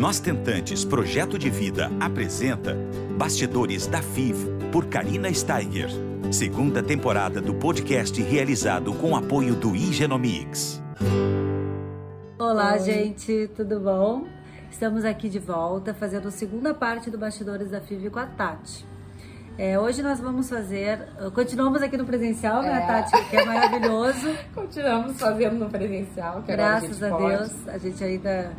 Nós Tentantes Projeto de Vida apresenta Bastidores da FIV por Karina Steiger. Segunda temporada do podcast realizado com apoio do Igenomics. Olá, Oi. gente, tudo bom? Estamos aqui de volta fazendo a segunda parte do Bastidores da FIV com a Tati. É, hoje nós vamos fazer. Continuamos aqui no presencial, né, é. Tati? Que é maravilhoso. continuamos fazendo no presencial, que Graças a, a Deus, a gente ainda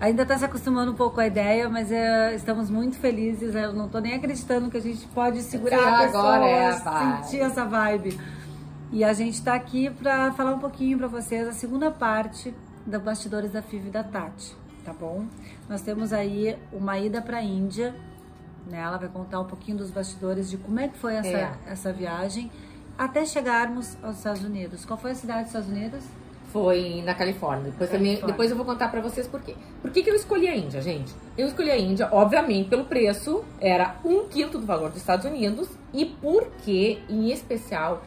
ainda está se acostumando um pouco com a ideia, mas é, estamos muito felizes. Eu não estou nem acreditando que a gente pode segurar a pessoa, agora é a sentir essa vibe. E a gente está aqui para falar um pouquinho para vocês a segunda parte da Bastidores da FIV da Tati, tá bom? Nós temos aí uma ida para a Índia, né? Ela vai contar um pouquinho dos bastidores de como é que foi essa, é. essa viagem até chegarmos aos Estados Unidos. Qual foi a cidade dos Estados Unidos? Foi na Califórnia. Depois, Califórnia. Também, depois eu vou contar para vocês por quê. Por que, que eu escolhi a Índia, gente? Eu escolhi a Índia, obviamente, pelo preço. Era um quinto do valor dos Estados Unidos. E porque, em especial,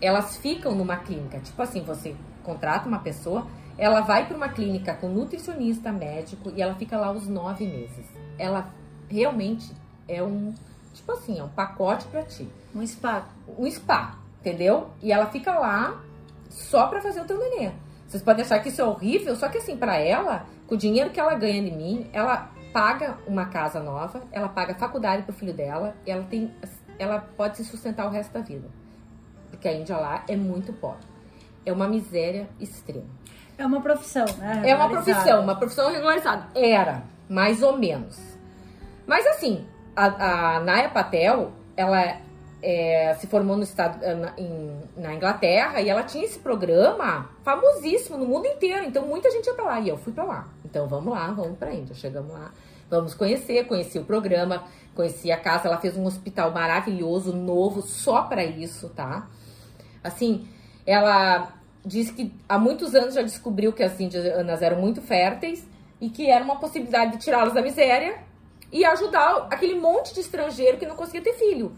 elas ficam numa clínica. Tipo assim, você contrata uma pessoa, ela vai para uma clínica com nutricionista, médico, e ela fica lá os nove meses. Ela realmente é um, tipo assim, é um pacote para ti. Um spa. Um spa, entendeu? E ela fica lá só para fazer o teu nenê. Vocês podem achar que isso é horrível, só que assim, para ela, com o dinheiro que ela ganha de mim, ela paga uma casa nova, ela paga faculdade pro filho dela, e ela tem ela pode se sustentar o resto da vida. Porque a Índia lá é muito pobre. É uma miséria extrema. É uma profissão, né? É uma profissão, uma profissão regularizada. Era, mais ou menos. Mas assim, a, a Naya Patel, ela é, se formou no estado, eh, na, em, na Inglaterra e ela tinha esse programa famosíssimo no mundo inteiro. Então muita gente ia pra lá e eu fui pra lá. Então vamos lá, vamos pra Índia. Chegamos lá, vamos conhecer, conheci o programa, conheci a casa. Ela fez um hospital maravilhoso, novo, só para isso, tá? Assim, ela disse que há muitos anos já descobriu que as indianas eram muito férteis e que era uma possibilidade de tirá-las da miséria e ajudar aquele monte de estrangeiro que não conseguia ter filho.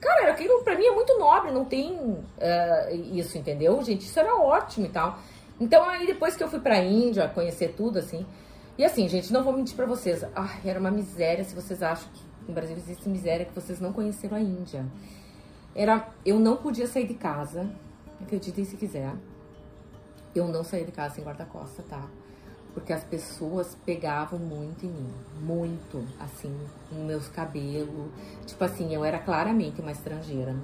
Cara, aquilo pra mim é muito nobre, não tem uh, isso, entendeu? Gente, isso era ótimo e tal. Então aí depois que eu fui pra Índia, conhecer tudo, assim. E assim, gente, não vou mentir pra vocês. Ai, era uma miséria se vocês acham que no Brasil existe miséria que vocês não conheceram a Índia. Era, eu não podia sair de casa, acreditem se quiser. Eu não saía de casa sem guarda-costa, tá? Porque as pessoas pegavam muito em mim, muito, assim, nos meus cabelos. Tipo assim, eu era claramente uma estrangeira.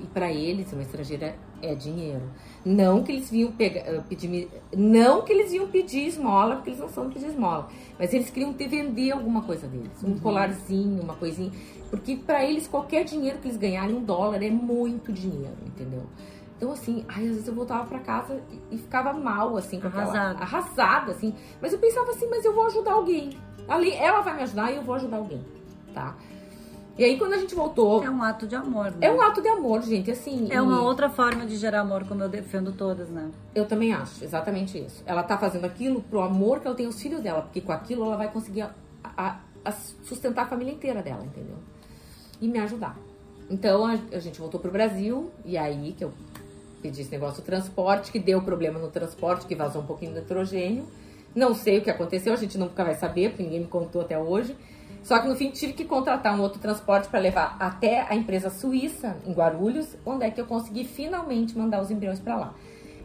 e para eles, uma estrangeira é dinheiro. Não que eles vinham pegar, eh, pedir, não que eles iam pedir esmola, porque eles não são de pedir esmola, mas eles queriam te vender alguma coisa deles, um uhum. colarzinho, uma coisinha, porque para eles qualquer dinheiro que eles ganharem, um dólar é muito dinheiro, entendeu? Então, assim, ai, às vezes eu voltava para casa e, e, ficava mal, assim, com arrasada. Aquela, arrasada, assim. Mas eu pensava assim, mas eu vou ajudar alguém. Ali, ela vai me ajudar e eu vou ajudar alguém, tá? E aí, quando a gente voltou. É um ato de amor, né? É um ato de amor, gente, assim. É e... uma outra forma de gerar amor, como eu defendo todas, né? Eu também acho, exatamente isso. Ela tá fazendo aquilo pro amor que ela tem os filhos dela, porque com aquilo ela vai conseguir a, a, a sustentar a família inteira dela, entendeu? E me ajudar. Então a, a gente voltou pro Brasil, e aí que eu pedi esse negócio do transporte, que deu problema no transporte, que vazou um pouquinho de nitrogênio. Não sei o que aconteceu, a gente nunca vai saber, porque ninguém me contou até hoje. Só que no fim tive que contratar um outro transporte para levar até a empresa suíça, em Guarulhos, onde é que eu consegui finalmente mandar os embriões para lá.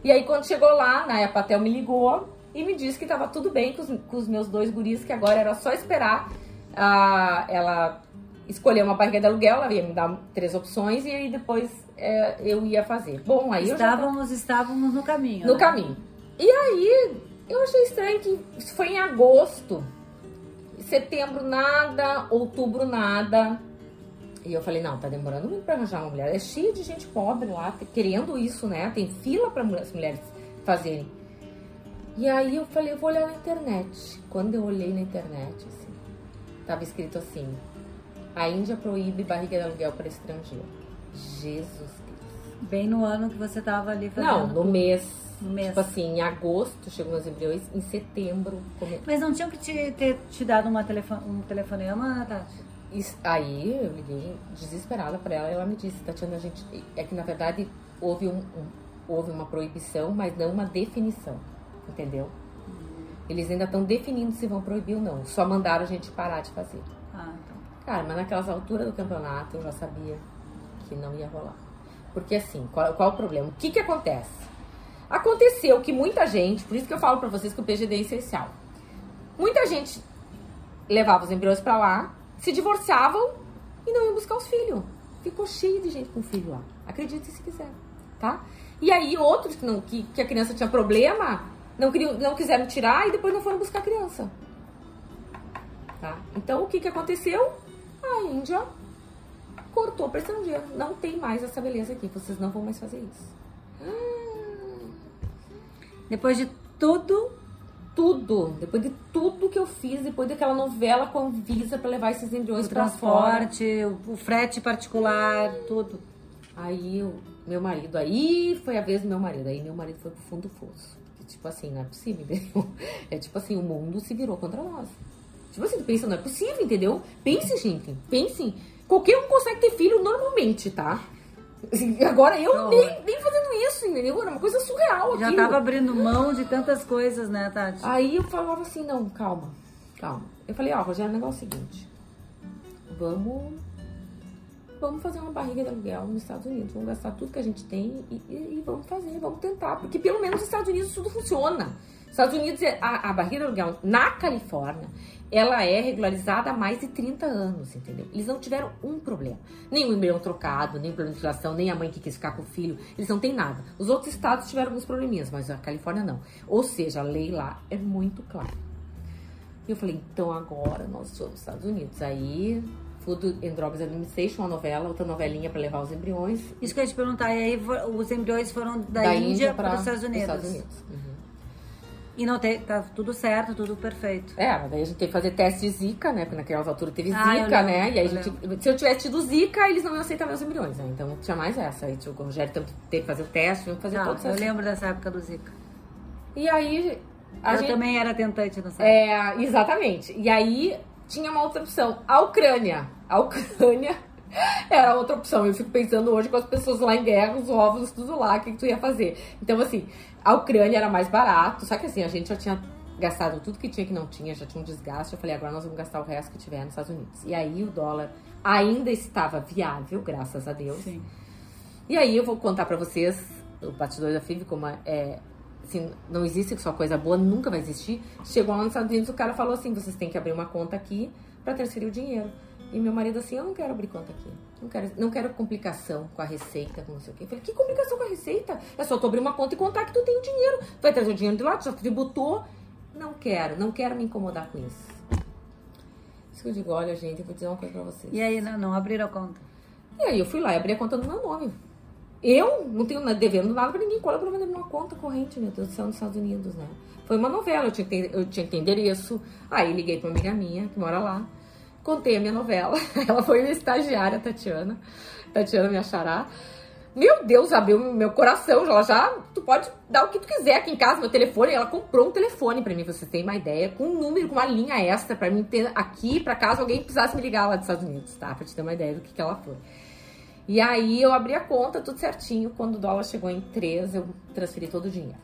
E aí quando chegou lá, Naya Patel me ligou e me disse que estava tudo bem com os, com os, meus dois guris, que agora era só esperar uh, ela escolher uma barriga de aluguel, ela ia me dar três opções e aí depois é, eu ia fazer. Bom, aí estávamos, estávamos no caminho. No né? caminho. E aí eu achei estranho que isso foi em agosto. Setembro nada, outubro nada. E eu falei, não, tá demorando muito pra arranjar uma mulher. É cheio de gente pobre lá, querendo isso, né? Tem fila para as mulheres fazerem. E aí eu falei, eu vou olhar na internet. Quando eu olhei na internet, assim, tava escrito assim, a Índia proíbe barriga de aluguel para estrangeiro. Jesus Cristo. Bem no ano que você tava ali fazendo. Não, no mês. No mês. Tipo assim, em agosto chegou nos embriões, em setembro. Come... Mas não tinham que te, ter te dado uma telefone, um telefonema, Tati? Aí eu liguei desesperada para ela e ela me disse, Tatiana, a gente. É que na verdade houve, um, um, houve uma proibição, mas não uma definição. Entendeu? Eles ainda estão definindo se vão proibir ou não. Só mandaram a gente parar de fazer. Ah, então. Cara, mas naquelas alturas do campeonato eu já sabia que não ia rolar. Porque assim, qual, qual o problema? O que que acontece? Aconteceu que muita gente, por isso que eu falo para vocês que o PGD é essencial. Muita gente levava os embriões para lá, se divorciavam e não iam buscar os filhos. Ficou cheio de gente com filho lá. Acredite se quiser, tá? E aí outros que, não, que, que a criança tinha problema, não, queriam, não quiseram tirar e depois não foram buscar a criança. Tá? Então o que, que aconteceu? A Índia cortou para estrangeiro. Não tem mais essa beleza aqui. Vocês não vão mais fazer isso. Hum. Depois de tudo, tudo, depois de tudo que eu fiz, depois daquela novela com a Visa para levar esses embriões para fora, o frete particular, tudo. Aí o meu marido, aí foi a vez do meu marido, aí meu marido foi pro fundo do fosso. Tipo assim, não é possível, entendeu? É tipo assim, o mundo se virou contra nós. Tipo assim, pensa, não é possível, entendeu? Pense, gente, pense. Qualquer um consegue ter filho normalmente, tá? Assim, agora eu nem, nem fazendo isso, entendeu? Era uma coisa surreal Já tava abrindo mão de tantas coisas, né, Tati? Aí eu falava assim, não, calma, calma. Eu falei, ó, oh, Rogério, o negócio é o seguinte. Vamos vamos fazer uma barriga de aluguel nos Estados Unidos, vamos gastar tudo que a gente tem e, e, e vamos fazer, vamos tentar, porque pelo menos nos Estados Unidos tudo funciona. Estados Unidos, a, a barriga de aluguel na Califórnia, ela é regularizada há mais de 30 anos, entendeu? Eles não tiveram um problema. Nem o embrião trocado, nem problema de inflação, nem a mãe que quis ficar com o filho. Eles não têm nada. Os outros estados tiveram alguns probleminhas, mas a Califórnia não. Ou seja, a lei lá é muito clara. E eu falei, então agora nós somos Estados Unidos. Aí Food and Drugs Administration, uma novela, outra novelinha para levar os embriões. Isso que eu ia te perguntar, e aí os embriões foram da, da Índia, Índia para os Estados Unidos. Estados Unidos. Uhum. E não tem, tá tudo certo, tudo perfeito. É, daí a gente teve que fazer teste de Zika, né? Porque naquela altura teve ah, Zika, né? E aí a gente, se eu tivesse tido Zika, eles não iam aceitar meus embriões, né? Então tinha mais essa. Aí o Rogério teve que fazer o teste, que fazer todos Eu lembro dessa época do Zika. E aí. A eu gente, também era tentante nessa época. É, exatamente. E aí tinha uma outra opção, a Ucrânia. A Ucrânia era outra opção. Eu fico pensando hoje com as pessoas lá em guerra, os ovos, tudo lá, o que, que tu ia fazer? Então, assim, a Ucrânia era mais barato, só que assim, a gente já tinha gastado tudo que tinha que não tinha, já tinha um desgaste. Eu falei, agora nós vamos gastar o resto que tiver nos Estados Unidos. E aí o dólar ainda estava viável, graças a Deus. Sim. E aí eu vou contar para vocês, o batidor da FIV, como é, assim, não existe só coisa boa, nunca vai existir. Chegou lá nos Estados Unidos, o cara falou assim: vocês têm que abrir uma conta aqui para transferir o dinheiro. E meu marido assim, eu não quero abrir conta aqui. Não quero, não quero complicação com a receita, com não sei o quê. Eu falei, que complicação com a receita? É só tu abrir uma conta e contar que tu tem o dinheiro. Tu vai trazer o dinheiro de lá, tu já tributou. Não quero, não quero me incomodar com isso. Isso que eu digo, olha, gente, eu vou dizer uma coisa pra vocês. E aí, não, não abriram a conta? E aí eu fui lá e abri a conta no meu nome. Eu não tenho devendo nada pra ninguém. Qual é o problema de uma conta corrente, meu Deus do céu, nos Estados Unidos, né? Foi uma novela, eu tinha que ter, eu tinha que ter endereço. Aí liguei pra uma amiga minha, que mora lá. Contei a minha novela. Ela foi minha estagiária, Tatiana. Tatiana me achará. Meu Deus, abriu meu coração. Ela já. Tu pode dar o que tu quiser aqui em casa, meu telefone. Ela comprou um telefone para mim, você ter uma ideia, com um número, com uma linha extra para mim ter aqui, para caso alguém precisasse me ligar lá dos Estados Unidos, tá? Pra te ter uma ideia do que, que ela foi. E aí eu abri a conta, tudo certinho. Quando o dólar chegou em 3, eu transferi todo o dinheiro.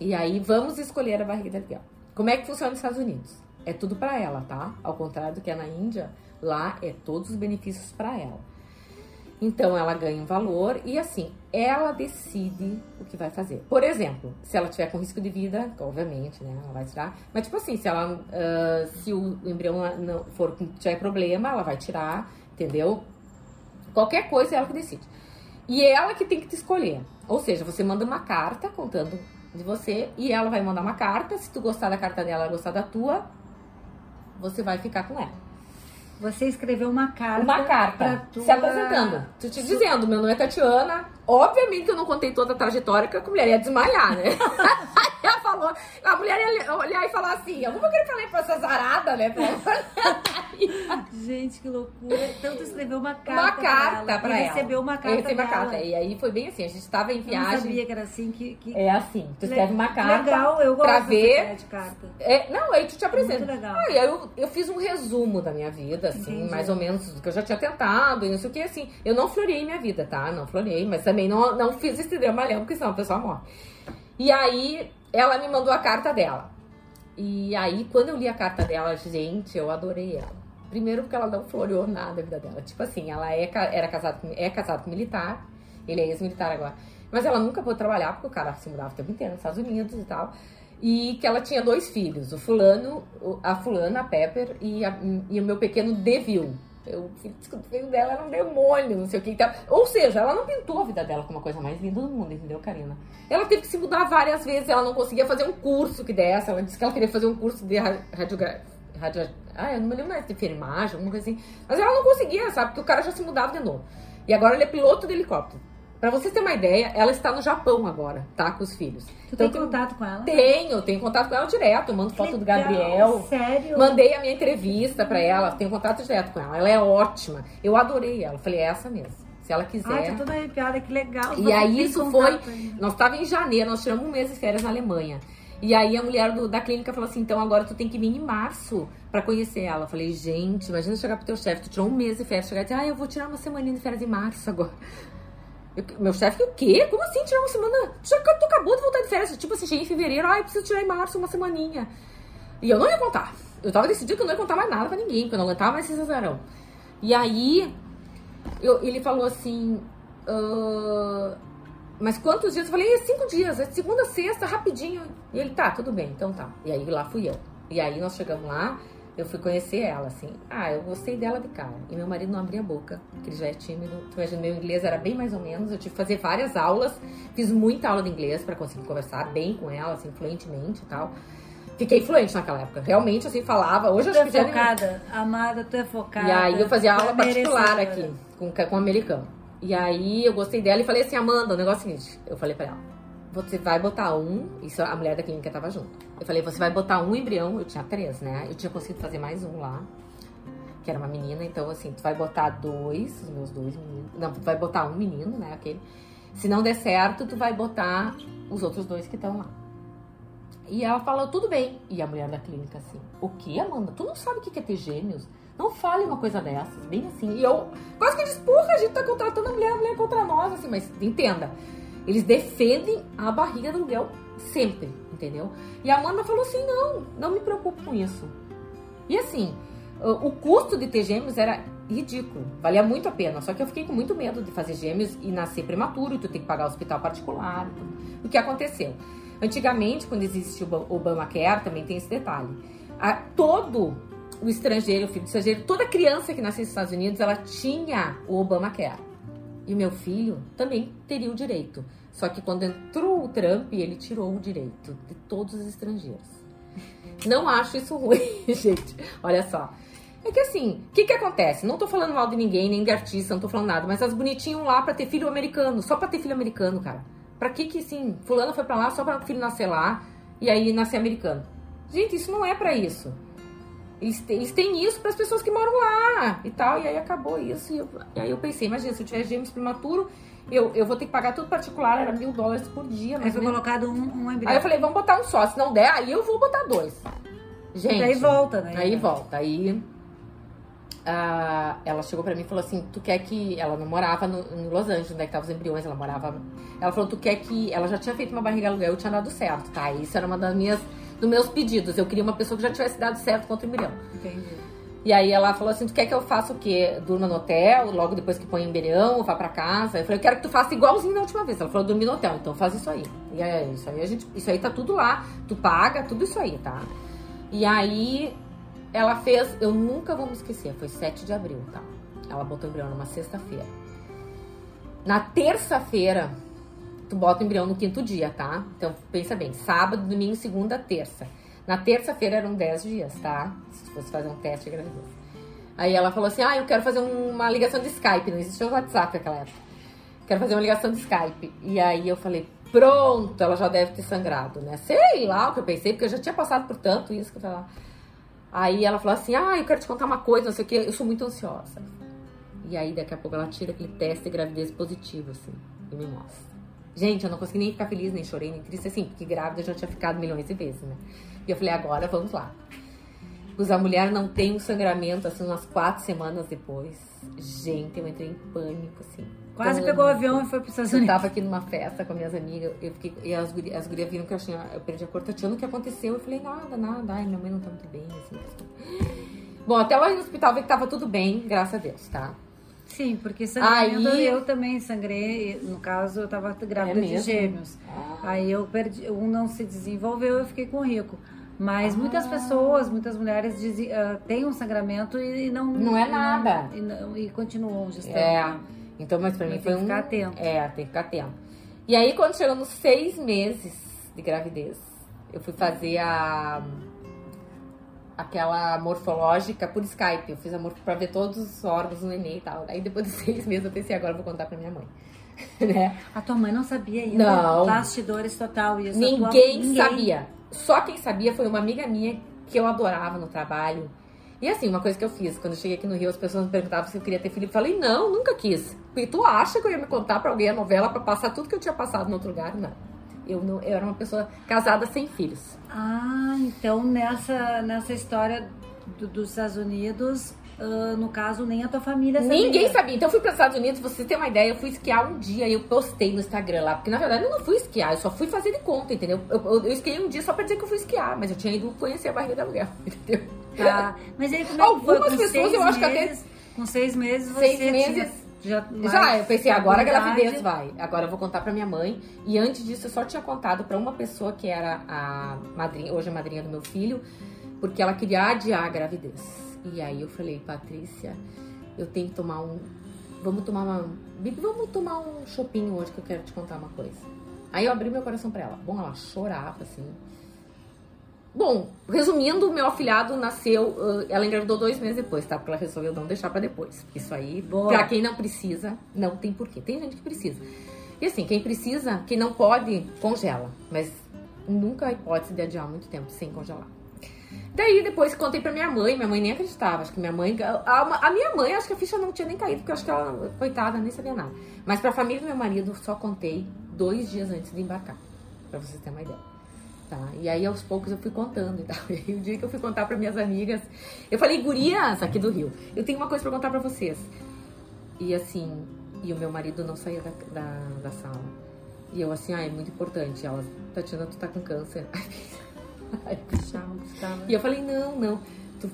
E aí vamos escolher a barriga de aluguel. Como é que funciona nos Estados Unidos? É tudo para ela, tá? Ao contrário do que é na Índia, lá é todos os benefícios para ela. Então ela ganha um valor e assim, ela decide o que vai fazer. Por exemplo, se ela tiver com risco de vida, obviamente, né, ela vai tirar. Mas tipo assim, se ela, uh, se o embrião não for tiver problema, ela vai tirar, entendeu? Qualquer coisa é ela que decide. E é ela que tem que te escolher. Ou seja, você manda uma carta contando de você e ela vai mandar uma carta. Se tu gostar da carta dela, gostar da tua, você vai ficar com ela. Você escreveu uma carta. Uma carta. Tua... Se apresentando. Tô te dizendo, meu nome é Tatiana. Obviamente que eu não contei toda a trajetória, que a mulher ia desmaiar, né? ela falou, a mulher ia olhar e falar assim, eu não vou querer falar pra essa zarada, né? Gente, que loucura. Tanto escreveu uma carta. Uma carta pra ela. Pra ela. recebeu uma carta. Eu recebi uma carta. E aí foi bem assim, a gente tava em viagem. Eu não sabia que era assim que. que... É assim. Tu escreve uma carta. Legal, eu gosto pra ver. de carta. É, não, aí tu te apresenta. Muito legal. Aí eu, eu fiz um resumo da minha vida, assim, Entendi. mais ou menos, do que eu já tinha tentado, e não sei o que, assim. Eu não florei minha vida, tá? Não florei, mas também não, não fiz esse dramalhão, porque senão a pessoa morre. E aí ela me mandou a carta dela. E aí, quando eu li a carta dela, gente, eu adorei ela. Primeiro porque ela não floreou nada a vida dela. Tipo assim, ela é, era casada, é casada com militar, ele é ex-militar agora. Mas ela nunca pôde trabalhar, porque o cara se mudava o tempo inteiro nos Estados Unidos e tal. E que ela tinha dois filhos, o fulano, a fulana, a Pepper, e, a, e o meu pequeno Devil. Eu, o filho dela era um demônio, não sei o que. Então, ou seja, ela não pintou a vida dela como a coisa mais linda do mundo, entendeu, Karina? Ela teve que se mudar várias vezes, ela não conseguia fazer um curso que desse. Ela disse que ela queria fazer um curso de radiografia. Radio, ah, eu não me lembro mais de enfermagem, alguma coisa assim. Mas ela não conseguia, sabe? Porque o cara já se mudava de novo. E agora ele é piloto de helicóptero. Pra vocês terem uma ideia, ela está no Japão agora, tá? Com os filhos. Tu então, tem contato com ela? Tenho, tenho contato com ela direto. Eu mando foto do Gabriel. Sério? Mandei a minha entrevista pra ela, tenho contato direto com ela. Ela é ótima. Eu adorei ela. Falei, é essa mesmo. Se ela quiser. Ai, tô toda arrepiada, que legal. E aí isso foi. Nós estávamos em janeiro, nós tiramos um mês de férias na Alemanha. E aí a mulher do, da clínica falou assim: então agora tu tem que vir em março para conhecer ela. Eu falei, gente, imagina chegar pro teu chefe, tu tirou um mês de férias, chegar e dizer, ah, eu vou tirar uma semaninha de férias em março agora. Eu, meu chefe, o quê? Como assim tirar uma semana? Já, tu acabou de voltar de férias. Tipo assim, cheguei em fevereiro, ai, preciso tirar em março uma semaninha. E eu não ia contar. Eu tava decidindo que eu não ia contar mais nada pra ninguém, porque eu não aguentava mais esse azarão. E aí, eu, ele falou assim. Uh, mas quantos dias? Eu falei, é cinco dias, é segunda, sexta, rapidinho. E ele, tá, tudo bem, então tá. E aí lá fui eu. E aí nós chegamos lá, eu fui conhecer ela, assim. Ah, eu gostei dela de cara. E meu marido não abria a boca, porque ele já é tímido. Tu imagina, meu inglês era bem mais ou menos. Eu tive que fazer várias aulas. Fiz muita aula de inglês para conseguir conversar bem com ela, assim, fluentemente e tal. Fiquei fluente naquela época. Realmente, assim, falava. Hoje eu acho que é focada. Nem... Amada, tu é focada. E aí eu fazia aula particular aqui, com, com um americano. E aí eu gostei dela e falei assim, Amanda, o negócio é o seguinte. Eu falei pra ela, você vai botar um, isso a mulher da clínica tava junto. Eu falei, você vai botar um embrião, eu tinha três, né? Eu tinha conseguido fazer mais um lá, que era uma menina, então assim, tu vai botar dois, os meus dois meninos. Não, tu vai botar um menino, né? Aquele. Se não der certo, tu vai botar os outros dois que estão lá. E ela falou, tudo bem. E a mulher da clínica assim, o que, Amanda? Tu não sabe o que é ter gêmeos? Não fale uma coisa dessas, bem assim. E eu quase que disse, porra, a gente tá contratando a mulher, a mulher contra nós, assim, mas entenda. Eles defendem a barriga do aluguel sempre, entendeu? E a Amanda falou assim: não, não me preocupo com isso. E assim, o custo de ter gêmeos era ridículo, valia muito a pena. Só que eu fiquei com muito medo de fazer gêmeos e nascer prematuro, tu tem que pagar hospital particular. O que aconteceu? Antigamente, quando existe o Obamacare, também tem esse detalhe. A, todo o estrangeiro, o filho do estrangeiro, toda criança que nasce nos Estados Unidos, ela tinha o Obamacare. E o meu filho também teria o direito. Só que quando entrou o Trump, ele tirou o direito de todos os estrangeiros. Não acho isso ruim, gente. Olha só. É que assim, o que que acontece? Não tô falando mal de ninguém, nem de artista, não tô falando nada, mas as bonitinhas lá pra ter filho americano, só pra ter filho americano, cara. Pra que que, assim, fulano foi pra lá só pra o filho nascer lá e aí nascer americano? Gente, isso não é pra isso. Eles, eles têm isso para as pessoas que moram lá e tal. E aí acabou isso. E, eu, e aí eu pensei, imagina, se eu tiver gêmeos prematuro, eu, eu vou ter que pagar tudo particular, era mil dólares por dia. Aí foi colocado um, um embrião. Aí eu falei, vamos botar um só. Se não der, aí eu vou botar dois. Gente. E aí volta, né? Aí volta. Aí ah, ela chegou pra mim e falou assim: Tu quer que. Ela não morava no, em Los Angeles, onde é que tava os embriões, ela morava. Ela falou: Tu quer que. Ela já tinha feito uma barriga aluguel e tinha dado certo, tá? Isso era uma das minhas dos meus pedidos. Eu queria uma pessoa que já tivesse dado certo contra o embrião. Entendi. E aí ela falou assim: Tu quer que eu faça o quê? Durma no hotel, logo depois que põe embrião, vá pra casa? Eu falei: Eu quero que tu faça igualzinho na última vez. Ela falou: Dormir no hotel, então faz isso aí. E é isso aí, a gente, isso aí tá tudo lá. Tu paga, tudo isso aí, tá? E aí ela fez, eu nunca vou me esquecer, foi 7 de abril, tá? Ela botou embrião numa sexta-feira. Na terça-feira, tu bota o embrião no quinto dia, tá? Então, pensa bem, sábado, domingo, segunda, terça. Na terça-feira eram 10 dias, tá? Se fosse fazer um teste de gravidez. Aí ela falou assim, ah, eu quero fazer uma ligação de Skype. Não existia o WhatsApp naquela época. Quero fazer uma ligação de Skype. E aí eu falei, pronto, ela já deve ter sangrado, né? Sei lá o que eu pensei, porque eu já tinha passado por tanto isso que eu falei. Aí ela falou assim, ah, eu quero te contar uma coisa, não sei o que, eu sou muito ansiosa. E aí daqui a pouco ela tira aquele teste de gravidez positivo, assim, e me mostra. Gente, eu não consegui nem ficar feliz, nem chorei, nem triste, assim, porque grávida eu já tinha ficado milhões de vezes, né? E eu falei, agora vamos lá. a mulher não tem um sangramento, assim, umas quatro semanas depois. Gente, eu entrei em pânico, assim. Quase pânico. pegou o avião e foi para os Estados Unidos. Eu tava aqui numa festa com minhas amigas, eu fiquei, e as, gurias, as gurias viram que eu, tinha, eu perdi a cor, Tatiana, o que aconteceu? Eu falei, nada, nada, ai, minha mãe não tá muito bem, assim. assim. Bom, até lá no hospital vi que tava tudo bem, graças a Deus, tá? Sim, porque sangramento Aí... eu também sangrei, no caso eu tava grávida é de gêmeos. Ah. Aí eu perdi, um não se desenvolveu, eu fiquei com o rico. Mas ah. muitas pessoas, muitas mulheres dizem, uh, têm um sangramento e não. Não é nada. E, não, e, e continuam gestando. É. Então, mas pra mim foi um. Tem que ficar atento. É, tem que ficar atento. E aí, quando chegou nos seis meses de gravidez, eu fui fazer a. aquela morfológica por Skype. Eu fiz a morfo pra ver todos os órgãos do neném e tal. Aí, depois de seis meses, eu pensei, agora eu vou contar pra minha mãe. né? A tua mãe não sabia ainda? Não. Bastidores total. Isso ninguém, ninguém sabia. Só quem sabia foi uma amiga minha que eu adorava no trabalho. E assim, uma coisa que eu fiz, quando eu cheguei aqui no Rio, as pessoas me perguntavam se eu queria ter filho. Eu falei, não, nunca quis. E tu acha que eu ia me contar pra alguém a novela pra passar tudo que eu tinha passado no outro lugar? Não. Eu, não, eu era uma pessoa casada sem filhos. Ah, então nessa, nessa história do, dos Estados Unidos, Uh, no caso, nem a tua família sabia. Ninguém sabia. Então eu fui para os Estados Unidos, você tem uma ideia, eu fui esquiar um dia e eu postei no Instagram lá. Porque na verdade eu não fui esquiar, eu só fui fazer de conta, entendeu? Eu, eu, eu esquiei um dia só para dizer que eu fui esquiar, mas eu tinha ido conhecer a barriga da aluguel, entendeu? Tá. Mas aí como é Algumas foi? pessoas eu acho que até. Com seis meses você seis meses, já, já, eu pensei, agora a gravidez vai. Agora eu vou contar pra minha mãe. E antes disso, eu só tinha contado pra uma pessoa que era a madrinha, hoje a madrinha do meu filho, porque ela queria adiar a gravidez. E aí eu falei, Patrícia, eu tenho que tomar um. Vamos tomar uma. Vamos tomar um chopinho hoje que eu quero te contar uma coisa. Aí eu abri meu coração pra ela. Bom, ela chorava, assim. Bom, resumindo, meu afilhado nasceu. Ela engravidou dois meses depois, tá? Porque ela resolveu não deixar pra depois. Isso aí, Boa. pra quem não precisa, não tem porquê. Tem gente que precisa. E assim, quem precisa, quem não pode, congela. Mas nunca há hipótese de adiar muito tempo sem congelar. Daí depois contei pra minha mãe, minha mãe nem acreditava. Acho que minha mãe. A, a, minha mãe, acho que a ficha não tinha nem caído, porque acho que ela, coitada, nem sabia nada. Mas pra família do meu marido, só contei dois dias antes de embarcar. Pra vocês terem uma ideia. Tá? E aí aos poucos eu fui contando e tal. E aí o dia que eu fui contar para minhas amigas, eu falei, gurias aqui do Rio, eu tenho uma coisa para contar para vocês. E assim, e o meu marido não saía da, da, da sala. E eu assim, ah, é muito importante. Ela, Tatiana, tu tá com câncer. Ai, e eu falei, não, não. Tu...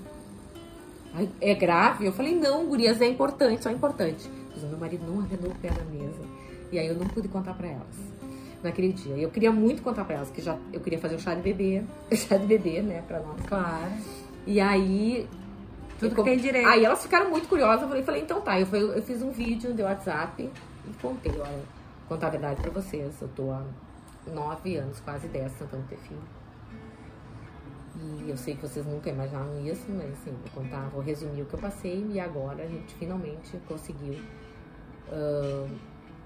Ai, é grave? Eu falei, não, gurias, é importante, só é importante. Mas o meu marido não arredou o pé na mesa. E aí eu não pude contar para elas naquele dia. Eu queria muito contar para elas, que já eu queria fazer o chá de bebê, chá de bebê, né, para nós. Claro. E aí tudo que tem direito. Aí elas ficaram muito curiosas, eu falei, falei então tá, eu, fui, eu fiz um vídeo de WhatsApp e contei, olha, contar a verdade para vocês. Eu tô há nove anos, quase dez, tentando ter filho. E eu sei que vocês nunca imaginaram isso, mas assim, vou contar, vou resumir o que eu passei e agora a gente finalmente conseguiu uh,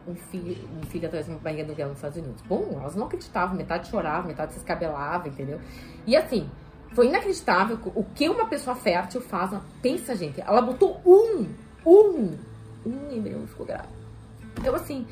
um, filho, um filho atrás de uma barriga do nos Estados Unidos. Bom, elas não acreditavam, metade chorava, metade se escabelava, entendeu? E assim, foi inacreditável o que uma pessoa fértil faz. Pensa, gente, ela botou um, um, um embrião ficou grávida. Então, assim,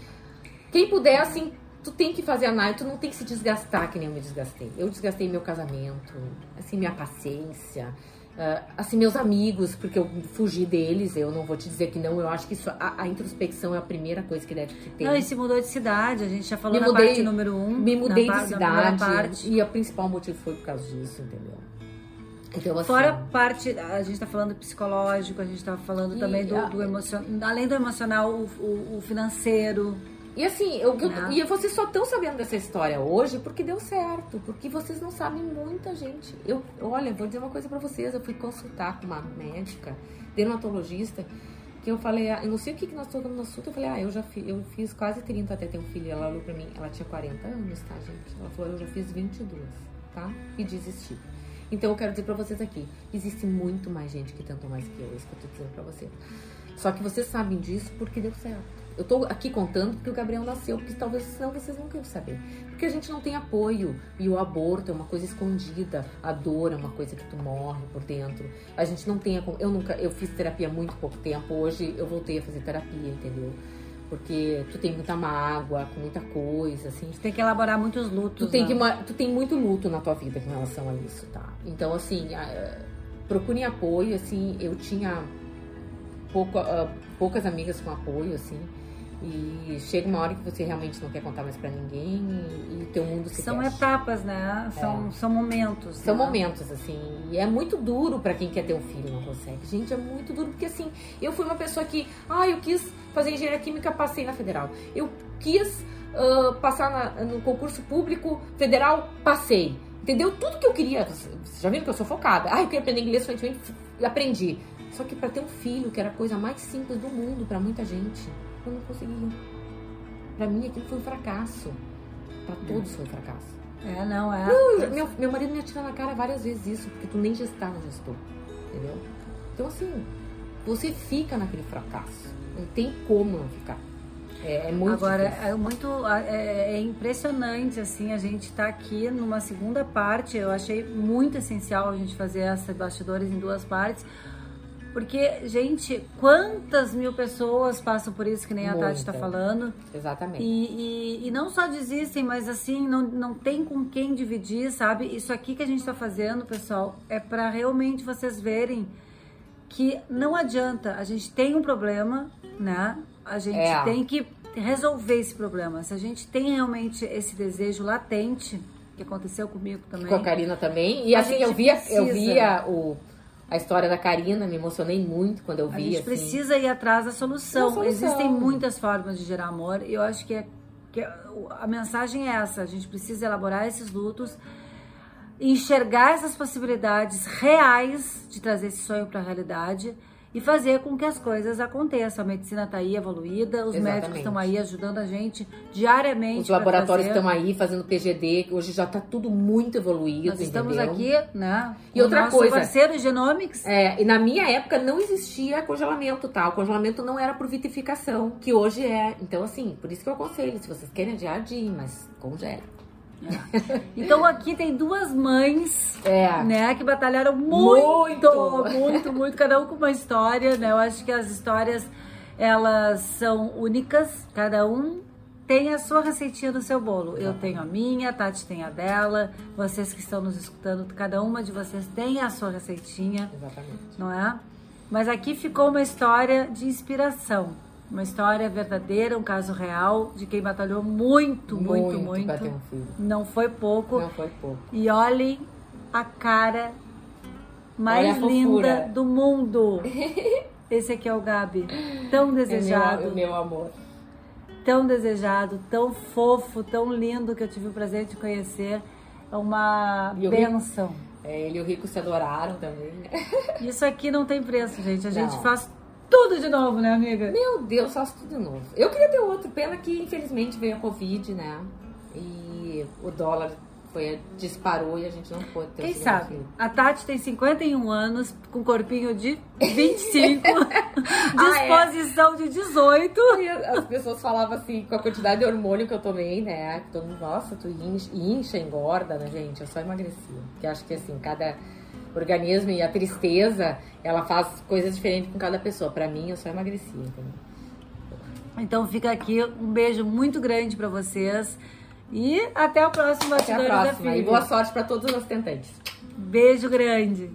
quem puder, assim, tu tem que fazer análise, tu não tem que se desgastar que nem eu me desgastei. Eu desgastei meu casamento, assim, minha paciência, uh, assim, meus amigos, porque eu fugi deles, eu não vou te dizer que não, eu acho que isso, a, a introspeção é a primeira coisa que deve ter. Não, e se mudou de cidade, a gente já falou me na mudei, parte número um. Me mudei de cidade, e o principal motivo foi por causa disso, entendeu? Então, assim, Fora parte, a gente está falando psicológico, a gente está falando também do, do emocional, além do emocional, o, o, o financeiro, e assim, eu, eu, e vocês só estão sabendo dessa história hoje porque deu certo, porque vocês não sabem muita gente. Eu, olha, vou dizer uma coisa para vocês, eu fui consultar com uma médica, dermatologista, que eu falei, ah, eu não sei o que, que nós tocamos no assunto, eu falei, ah, eu já fiz, eu fiz quase 30 até ter um filho. Ela olhou pra mim, ela tinha 40 anos, tá, gente? Ela falou, eu já fiz 22, tá? E desisti. Então eu quero dizer pra vocês aqui, existe muito mais gente que tentou mais que eu, isso que eu tô dizendo pra vocês. Só que vocês sabem disso porque deu certo. Eu tô aqui contando porque o Gabriel nasceu, porque talvez senão vocês não queiram saber. Porque a gente não tem apoio. E o aborto é uma coisa escondida. A dor é uma coisa que tu morre por dentro. A gente não tem. Eu nunca. Eu fiz terapia há muito pouco tempo. Hoje eu voltei a fazer terapia, entendeu? Porque tu tem muita mágoa, com muita coisa, assim. Tu tem que elaborar muitos lutos. Tu tem, né? que, tu tem muito luto na tua vida com relação a isso, tá? Então, assim, procurem apoio, assim, eu tinha uh, poucas amigas com apoio, assim. E chega uma hora que você realmente não quer contar mais para ninguém e, e teu mundo se São fecha. etapas, né? São, é. são momentos. São né? momentos, assim. E é muito duro para quem quer ter um filho não consegue. Gente, é muito duro, porque assim, eu fui uma pessoa que, ah, eu quis fazer engenharia química, passei na federal. Eu quis uh, passar na, no concurso público federal, passei. Entendeu? Tudo que eu queria. Vocês já viram que eu sou focada. Ah, eu queria aprender inglês fluentemente, aprendi. Só que para ter um filho, que era a coisa mais simples do mundo para muita gente eu não conseguia. Pra mim aquilo foi um fracasso. Pra todos foi um fracasso. É, não, é. Não, meu, meu marido me atira na cara várias vezes isso, porque tu nem gestar no gestor. Entendeu? Então assim, você fica naquele fracasso. Não tem como não ficar. É, é muito Agora, difícil. é muito é, é, impressionante, assim, a gente tá aqui numa segunda parte. Eu achei muito essencial a gente fazer essa bastidores em duas partes porque, gente, quantas mil pessoas passam por isso, que nem Muita. a Tati está falando. Exatamente. E, e, e, não só desistem, mas assim, não, não tem com quem dividir, sabe? Isso aqui que a gente está fazendo, pessoal, é para realmente vocês verem que não adianta. A gente tem um problema, né? A gente é. tem que resolver esse problema. Se a gente tem realmente esse desejo latente, que aconteceu comigo também. Com a Karina também. E assim, eu via, eu via o a história da Karina, me emocionei muito quando eu vi. A gente assim. precisa ir atrás da solução. solução. Existem muitas formas de gerar amor e eu acho que, é, que a mensagem é essa: a gente precisa elaborar esses lutos, enxergar essas possibilidades reais de trazer esse sonho para a realidade e fazer com que as coisas aconteçam. A medicina está aí evoluída, os Exatamente. médicos estão aí ajudando a gente diariamente. Os laboratórios estão aí fazendo PGD, hoje já está tudo muito evoluído. Nós estamos entendeu? aqui, né? E outra nosso coisa. parceiro Genomics. É, e na minha época não existia congelamento, tá? O congelamento não era por vitrificação, que hoje é. Então, assim, por isso que eu aconselho, se vocês querem adiar, adiem, mas congele. É. Então aqui tem duas mães, é. né, que batalharam muito, muito, muito, muito, cada um com uma história, né? Eu acho que as histórias elas são únicas, cada um tem a sua receitinha do seu bolo. Eu tenho a minha, a Tati tem a dela, vocês que estão nos escutando, cada uma de vocês tem a sua receitinha. Exatamente. Não é? Mas aqui ficou uma história de inspiração. Uma história verdadeira, um caso real de quem batalhou muito, muito, muito. muito. Um filho. Não foi pouco. Não foi pouco. E olhem a cara mais linda do mundo. Esse aqui é o Gabi. Tão desejado. É meu, meu amor. Tão desejado, tão fofo, tão lindo que eu tive o prazer de conhecer. É uma benção. É, ele e o Rico se adoraram também. Isso aqui não tem preço, gente. A gente faz tudo de novo, né, amiga? Meu Deus, faço tudo de novo. Eu queria ter outro, pena que infelizmente veio a Covid, né? E o dólar foi, disparou e a gente não pôde ter Quem sabe? Filho. A Tati tem 51 anos, com corpinho de 25, disposição ah, é? de 18. E as pessoas falavam assim, com a quantidade de hormônio que eu tomei, né? Todo mundo, nossa, tu incha, incha engorda, né, gente? Eu só emagreci. Porque acho que assim, cada organismo e a tristeza, ela faz coisas diferentes com cada pessoa. Para mim, eu só emagreci, entendeu? Então fica aqui um beijo muito grande para vocês e até o próximo Até a próxima. E boa sorte para todos os tentantes. Beijo grande.